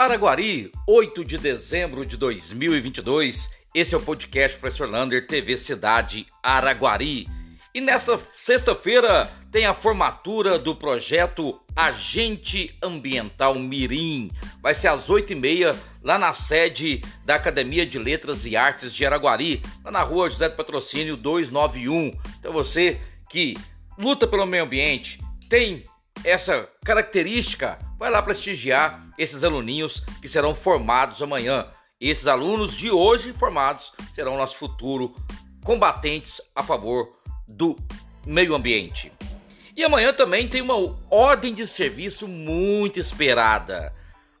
Araguari, 8 de dezembro de 2022. Esse é o podcast Professor Lander, TV Cidade Araguari. E nesta sexta-feira tem a formatura do projeto Agente Ambiental Mirim. Vai ser às 8h30 lá na sede da Academia de Letras e Artes de Araguari, lá na rua José do Patrocínio 291. Então você que luta pelo meio ambiente, tem essa característica, vai lá prestigiar esses aluninhos que serão formados amanhã. Esses alunos de hoje formados serão nosso futuro combatentes a favor do meio ambiente. E amanhã também tem uma ordem de serviço muito esperada.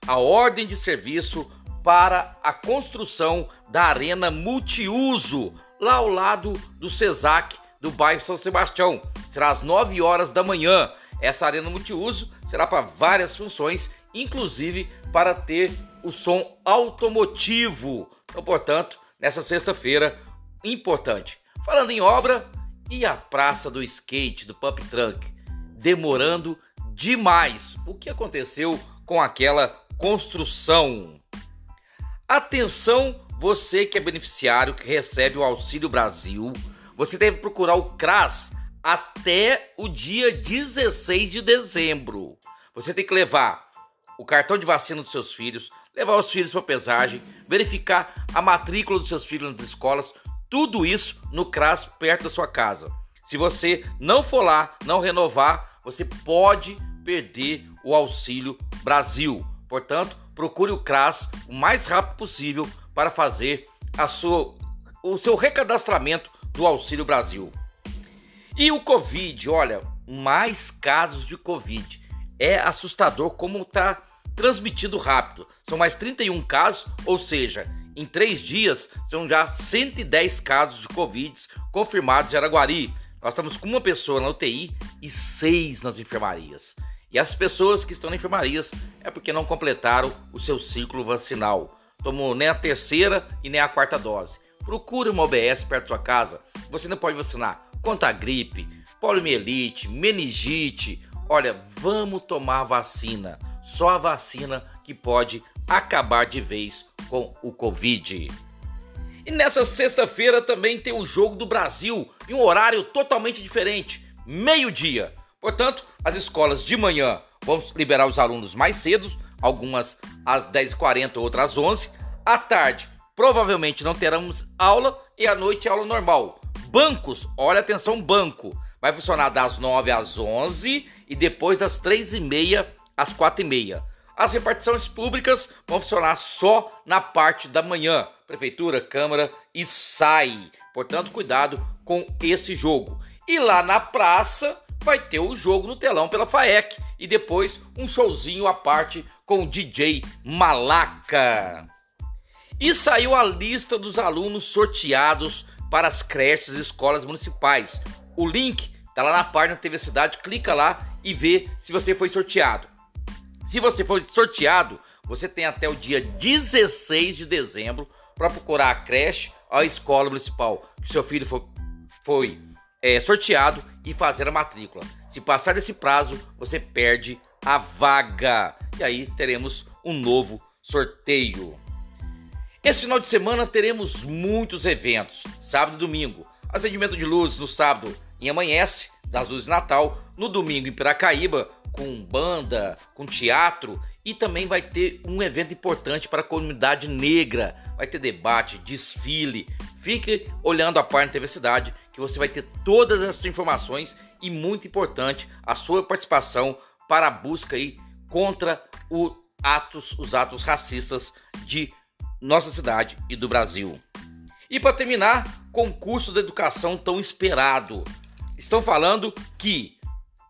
A ordem de serviço para a construção da arena multiuso lá ao lado do CESAC do bairro São Sebastião. Será às 9 horas da manhã. Essa arena multiuso será para várias funções, inclusive para ter o som automotivo. Então, portanto, nessa sexta-feira, importante. Falando em obra, e a praça do skate, do pump truck, demorando demais. O que aconteceu com aquela construção? Atenção, você que é beneficiário que recebe o Auxílio Brasil, você deve procurar o CRAS até o dia 16 de dezembro. Você tem que levar o cartão de vacina dos seus filhos, levar os filhos para pesagem, verificar a matrícula dos seus filhos nas escolas, tudo isso no CRAS perto da sua casa. Se você não for lá, não renovar, você pode perder o Auxílio Brasil. Portanto, procure o CRAS o mais rápido possível para fazer a sua, o seu recadastramento do Auxílio Brasil. E o Covid, olha, mais casos de Covid. É assustador como está transmitido rápido. São mais 31 casos, ou seja, em três dias são já 110 casos de Covid confirmados em Araguari. Nós estamos com uma pessoa na UTI e seis nas enfermarias. E as pessoas que estão na enfermarias é porque não completaram o seu ciclo vacinal. Tomou nem a terceira e nem a quarta dose. Procure uma OBS perto da sua casa. Você não pode vacinar contra a gripe, poliomielite, meningite. Olha, vamos tomar vacina. Só a vacina que pode acabar de vez com o Covid. E nessa sexta-feira também tem o Jogo do Brasil em um horário totalmente diferente, meio-dia. Portanto, as escolas de manhã vamos liberar os alunos mais cedo, algumas às 10h40, outras às 11 À tarde, provavelmente não teremos aula e à noite aula normal. Bancos, olha atenção, banco. Vai funcionar das 9 às 11 e depois das 3 e meia às 4 e meia. As repartições públicas vão funcionar só na parte da manhã. Prefeitura, Câmara e SAI. Portanto, cuidado com esse jogo. E lá na praça vai ter o jogo no telão pela FAEC. E depois um showzinho à parte com o DJ Malaca. E saiu a lista dos alunos sorteados para as creches e escolas municipais. O link está lá na página TV Cidade, clica lá e vê se você foi sorteado. Se você foi sorteado, você tem até o dia 16 de dezembro para procurar a creche ou a escola municipal que seu filho foi, foi é, sorteado e fazer a matrícula. Se passar desse prazo, você perde a vaga. E aí teremos um novo sorteio. Esse final de semana teremos muitos eventos, sábado e domingo. Acendimento de luzes no sábado em Amanhece, das luzes de Natal, no domingo em Piracaíba, com banda, com teatro e também vai ter um evento importante para a comunidade negra. Vai ter debate, desfile. Fique olhando a página TV Cidade que você vai ter todas essas informações e muito importante a sua participação para a busca aí contra o atos, os atos racistas de nossa cidade e do Brasil. E para terminar, concurso da educação tão esperado. Estão falando que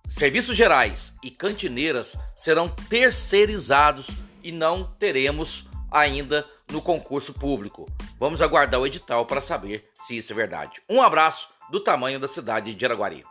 serviços gerais e cantineiras serão terceirizados e não teremos ainda no concurso público. Vamos aguardar o edital para saber se isso é verdade. Um abraço do tamanho da cidade de Araguari.